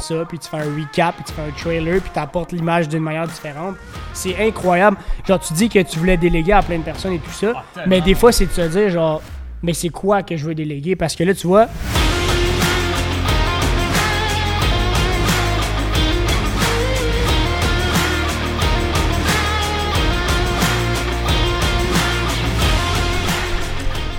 ça, puis tu fais un recap, puis tu fais un trailer, puis tu apportes l'image d'une manière différente. C'est incroyable. Genre, tu dis que tu voulais déléguer à plein de personnes et tout ça, mais des fois, c'est de se dire, genre, mais c'est quoi que je veux déléguer? Parce que là, tu vois,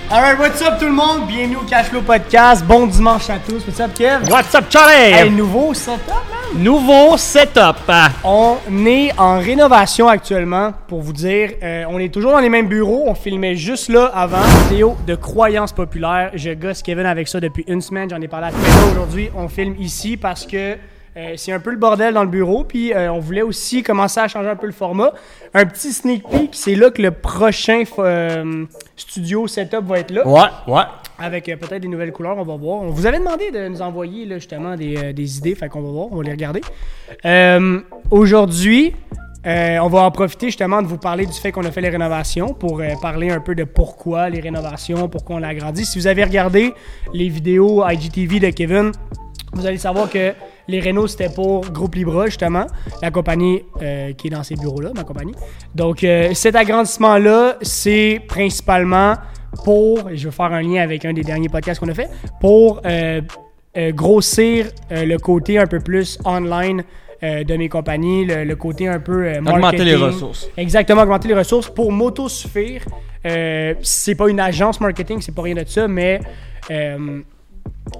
Alright, what's up tout le monde? Bienvenue au Cashflow Podcast. Bon dimanche à tous. What's up, Kev? What's up, Charlie? Hey, nouveau setup, man. Nouveau setup. On est en rénovation actuellement, pour vous dire. Euh, on est toujours dans les mêmes bureaux. On filmait juste là avant. Vidéo de croyances populaires. Je gosse Kevin avec ça depuis une semaine. J'en ai parlé à Kevin aujourd'hui. On filme ici parce que euh, c'est un peu le bordel dans le bureau, puis euh, on voulait aussi commencer à changer un peu le format. Un petit sneak peek, c'est là que le prochain euh, studio setup va être là. Ouais, ouais. Avec peut-être des nouvelles couleurs, on va voir. On vous avait demandé de nous envoyer là, justement des, des idées, fait qu'on va voir, on va les regarder. Aujourd'hui, on va en profiter justement de vous parler du fait qu'on a fait les rénovations pour parler un peu de pourquoi les rénovations, pourquoi on a agrandi. Si vous avez regardé les vidéos IGTV de Kevin, vous allez savoir que les Renault, c'était pour Groupe Libra, justement, la compagnie euh, qui est dans ces bureaux-là, ma compagnie. Donc, euh, cet agrandissement-là, c'est principalement pour, et je vais faire un lien avec un des derniers podcasts qu'on a fait, pour euh, grossir le côté un peu plus online de mes compagnies, le, côté un peu marketing. Augmenter les ressources. Exactement, augmenter les ressources pour m'autosuffire. c'est pas une agence marketing, c'est pas rien de ça, mais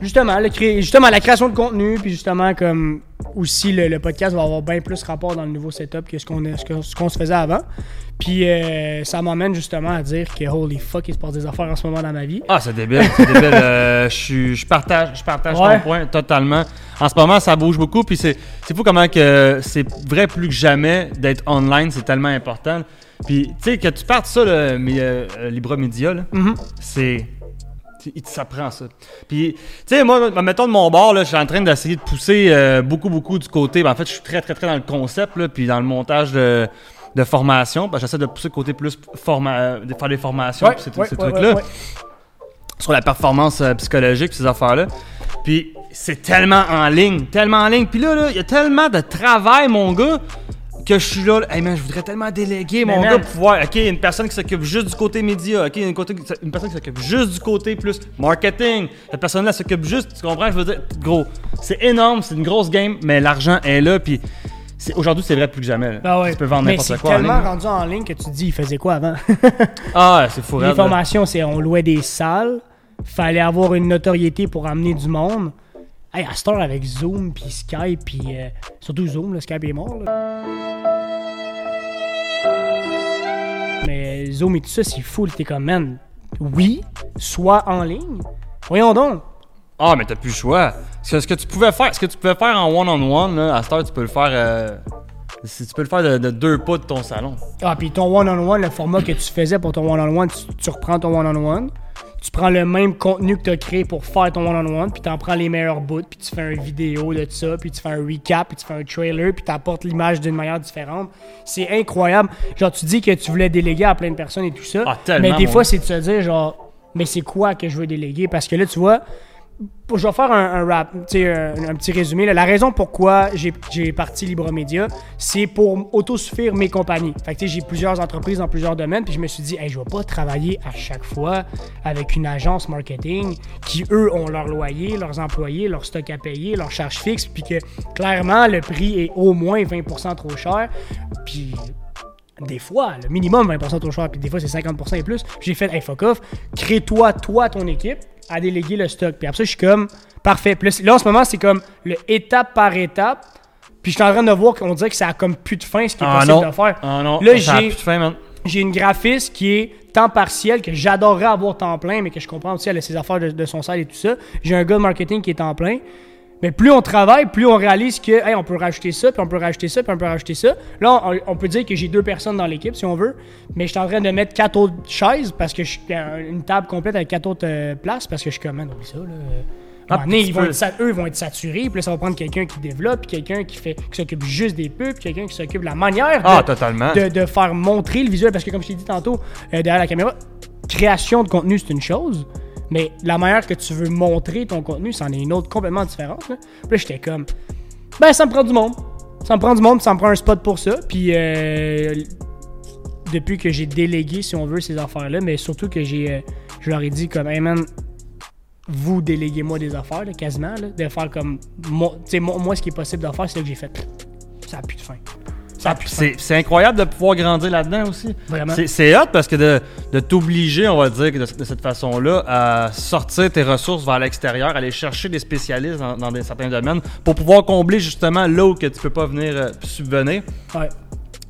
Justement, le justement, la création de contenu, puis justement, comme aussi le, podcast va avoir bien plus rapport dans le nouveau setup que ce qu'on ce qu'on se faisait avant. Puis euh, ça m'amène justement à dire que holy fuck, il se passe des affaires en ce moment dans ma vie. Ah, c'est débile, c'est débile. Euh, je, je partage, je partage ton point totalement. En ce moment, ça bouge beaucoup, puis c'est fou comment que c'est vrai plus que jamais d'être online, c'est tellement important. Puis, tu sais, que tu partes ça, le, euh, Libra Media, mm-hmm. c'est il s'apprend ça. Puis, tu sais, moi, mettons de mon bord, là, je suis en train d'essayer de pousser euh, beaucoup, beaucoup du côté. Ben, en fait, je suis très, très, très dans le concept, là, puis dans le montage de, de formation. Ben, j'essaie de pousser le côté plus forma euh, de faire des formations, puis ces, trucs-là. sur la performance euh, psychologique, ces affaires-là. Puis, c'est tellement en ligne, tellement en ligne. Puis là, il y a tellement de travail, mon gars que je suis là, hey man, je voudrais tellement déléguer mon gars pour pouvoir. Ok, une personne qui s'occupe juste du côté média, ok, une, côté, une personne qui s'occupe juste du côté plus marketing. Cette personne-là s'occupe juste, tu comprends? Je veux dire, gros, c'est énorme, c'est une grosse game, mais l'argent est là, puis. Aujourd'hui, c'est vrai plus que jamais. Ben ouais. Tu peux vendre n'importe quoi. C'est tellement rendu en ligne que tu te dis, il faisait quoi avant? ah, c'est fou. Les formations, c'est on louait des salles, fallait avoir une notoriété pour amener du monde. Hey, à Star avec Zoom, puis Skype, puis euh, surtout Zoom, le Skype est mort. Mais Zoom et tout ça, c'est fou. T'es comme, man, oui, soit en ligne. Voyons donc. Ah, mais t'as plus le choix. Ce que, tu pouvais faire, ce que tu pouvais faire en one-on-one, à Star, tu peux le faire. Euh, tu peux le faire de, deux pas de ton salon. Ah, puis ton one-on-one, le format que tu faisais pour ton one-on-one, tu, reprends ton one-on-one tu prends le même contenu que tu as créé pour faire ton one-on-one, puis tu en prends les meilleurs bouts, puis tu fais une vidéo de ça, puis tu fais un recap, puis tu fais un trailer, puis tu apportes l'image d'une manière différente. C'est incroyable. Genre, tu dis que tu voulais déléguer à plein de personnes et tout ça. Ah, mais des fois, c'est de se dire, genre, mais c'est quoi que je veux déléguer? Parce que là, tu vois, je vais faire un, rap, un, un, petit résumé. La raison pourquoi j'ai parti Libra Media, c'est pour autosuffire mes compagnies. J'ai plusieurs entreprises dans plusieurs domaines, puis je me suis dit, je vais pas travailler à chaque fois avec une agence marketing qui, eux, ont leur loyer, leurs employés, leur stock à payer, leurs charges fixes, puis que clairement, le prix est au moins 20% trop cher. Puis des fois, le minimum 20% trop cher, puis des fois c'est 50% et plus. J'ai fait, hey, fuck off, crée-toi, toi, ton équipe, à déléguer le stock. Puis après ça, je suis comme, parfait. Puis là, en ce moment, c'est comme le étape par étape. Puis je suis en train de voir qu'on dirait que ça a comme plus de fin, ce qui est ah possible de faire. Ah non, là, j'ai, j'ai une graphiste qui est temps partiel, que j'adorerais avoir temps plein, mais que je comprends aussi, elle a ses affaires de, son site et tout ça. J'ai un gars de marketing qui est temps plein. Mais plus on travaille, plus on réalise que hey, on peut rajouter ça, puis on peut rajouter ça, puis on peut rajouter ça. Là, on, peut dire que j'ai deux personnes dans l'équipe, si on veut, mais je suis en train de mettre quatre autres chaises parce que je suis une table complète avec quatre autres euh, places parce que je suis comme, oublie ça, là. Ah, ils vont être, eux vont être saturés, puis là, ça va prendre quelqu'un qui développe, puis quelqu'un qui fait qui s'occupe juste des pubs, puis quelqu'un qui s'occupe de la manière ah. De, faire montrer le visuel, parce que comme je t'ai dit tantôt, euh, derrière la caméra, création de contenu, c'est une chose, mais la manière que tu veux montrer ton contenu, c'en est une autre complètement différente. Là, puis là j'étais comme, Ben, ça me prend du monde. Ça me prend du monde, ça me prend un spot pour ça. Puis, euh, depuis que j'ai délégué, si on veut, ces affaires-là, mais surtout que j'ai, euh, je leur ai dit comme, hey man, vous déléguez-moi des affaires, là, quasiment, là, de faire comme, moi, moi, ce qui est possible de faire, c'est ce que j'ai fait. Ça a plus de fin. Ça a plus de fin. C'est incroyable de pouvoir grandir là-dedans aussi. Vraiment. C'est- hot parce que de, de t'obliger, on va dire, de, de cette façon-là, à sortir tes ressources vers l'extérieur, aller chercher des spécialistes dans, dans des, certains domaines pour pouvoir combler justement là où que tu peux pas venir euh, subvenir. Ouais.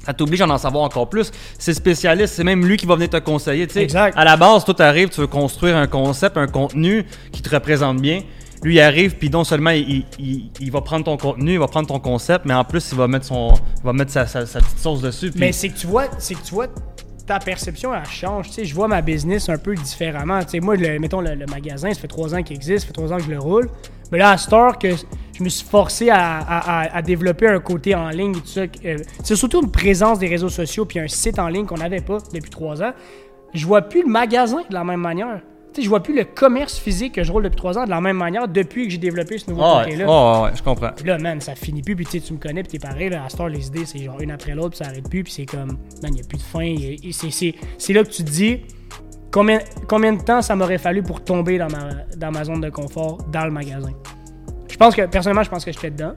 Ça t'oblige à en savoir encore plus. C'est spécialiste, c'est même lui qui va venir te conseiller. tu. Exact. À la base, toi, t'arrives, tu veux construire un concept, un contenu qui te représente bien. Lui, il arrive, puis non seulement il, va prendre ton contenu, il va prendre ton concept, mais en plus, il va mettre, son, va mettre sa, petite sauce dessus. Mais c'est que tu vois, c'est que ta perception elle change. Tu sais, je vois ma business un peu différemment. Tu moi, mettons le, magasin, ça fait trois ans qu'il existe, ça fait trois ans que je le roule. Mais là, à Store, que je me suis forcé à, développer un côté en ligne ça. euh, c'est surtout une présence des réseaux sociaux puis un site en ligne qu'on n'avait pas depuis trois ans. Je vois plus le magasin de la même manière. Sais, je vois plus le commerce physique que je roule depuis trois ans de la même manière depuis que j'ai développé ce nouveau Ah ouais, côté-là. ah ouais, je comprends. Puis là, man, ça finit plus. Puis tu me connais, puis t'es pareil. Là, à Star, les idées, c'est genre une après l'autre, puis ça arrête plus. Puis c'est comme, man, il n'y a plus de fin. c'est- là que tu te dis combien, combien de temps ça m'aurait fallu pour tomber dans ma, dans ma zone de confort dans le magasin? Je pense que, personnellement, je pense que j'étais dedans.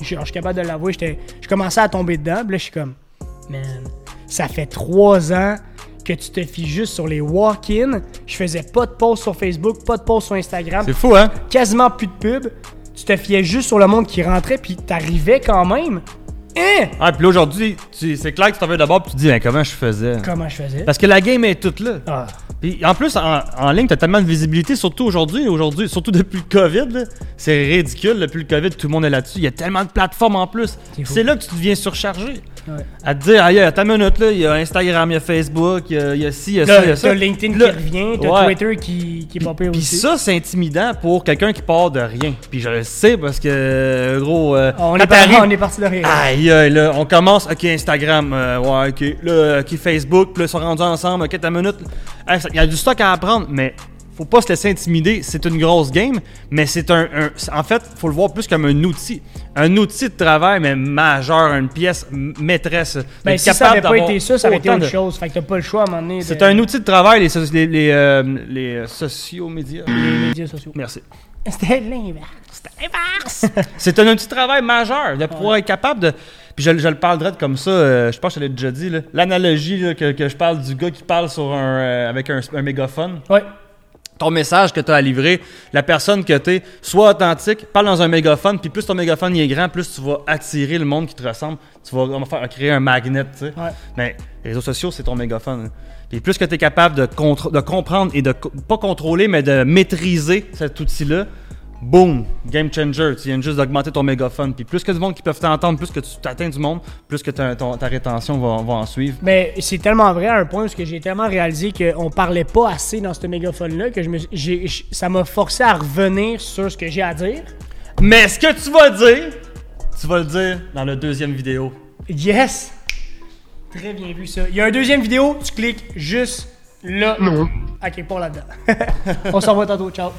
Je, suis- je suis capable de l'avouer. Je commençais à tomber dedans. Puis là, je suis comme, man, ça fait trois ans que tu te fies juste sur les walk-in. Je faisais pas de posts sur Facebook, pas de posts sur Instagram C'est fou, hein? quasiment plus de pub. Tu te fiais juste sur le monde qui rentrait, puis t'arrivais quand même. Hein? Ah, puis là, aujourd'hui, c'est clair que tu t'en veux d'abord, puis tu te dis, ben, comment je faisais? Comment je faisais? Parce que la game est toute là. Ah. Puis en plus, en, en ligne, t'as tellement de visibilité, surtout aujourd'hui, aujourd'hui, surtout depuis le COVID, c'est ridicule, depuis le COVID, tout le monde est là-dessus. Il y a tellement de plateformes en plus. C'est là que tu deviens surchargé. Ouais. À te dire, aïe, ta minute, là, il y a Instagram, il y a Facebook, il y a, il y a ci, il y a ça, il y a ça. t'as LinkedIn Là, qui revient, t'as ouais. Twitter qui, qui est pas pire Puis aussi. ça, c'est intimidant pour quelqu'un qui part de rien. Puis je le sais parce que, gros, euh, Ah, on, est parti, on est parti de rien. Aïe, aïe, là, on commence, ok, Instagram, euh, ouais, ok, là, ok, Facebook, puis là, ils sont rendus ensemble, ok, ta minute. Hey, Il y a du stock à apprendre, mais faut pas se laisser intimider. C'est une grosse game, mais c'est un, En fait, faut le voir plus comme un outil. Un outil de travail, mais majeur, une pièce maîtresse. ben, si ça capable avait pas été ça, ça aurait été autre chose. Fait que t'as pas le choix à un moment donné. de- C'est un outil de travail, les, so- les, les, euh, les, euh, sociaux médias. Les médias sociaux. Merci. C'était l'inverse. C'est un outil de travail majeur de pouvoir être capable de. Puis je, je le parle direct comme ça, euh, je pense que je l'ai déjà dit, l'analogie que, que je parle du gars qui parle sur un, euh, avec un, un mégaphone. Ouais. Ton message que tu as à livrer, la personne que tu es, sois authentique, parle dans un mégaphone, puis plus ton mégaphone il est grand, plus tu vas attirer le monde qui te ressemble. Tu vas faire créer un magnet, tu sais. Ouais. Mais les réseaux sociaux, c'est ton mégaphone. hein. Puis plus que tu es capable de, de comprendre et de pas contrôler, mais de maîtriser cet outil-là, boom, game changer. Tu viens juste d'augmenter ton mégaphone. Puis plus que du monde qui peuvent t'entendre, plus que tu t'atteins du monde, plus que ta, ton- ta rétention va, va en suivre. Mais c'est tellement vrai à un point parce que j'ai tellement réalisé qu'on parlait pas assez dans ce mégaphone-là que je me, j- ça m'a forcé à revenir sur ce que j'ai à dire. Mais ce que tu vas dire, tu vas le dire dans la deuxième vidéo. Yes! Très bien vu ça. Il y a une deuxième vidéo, tu cliques juste là. Non. Ok, pas là-dedans. On s'en va tantôt, ciao.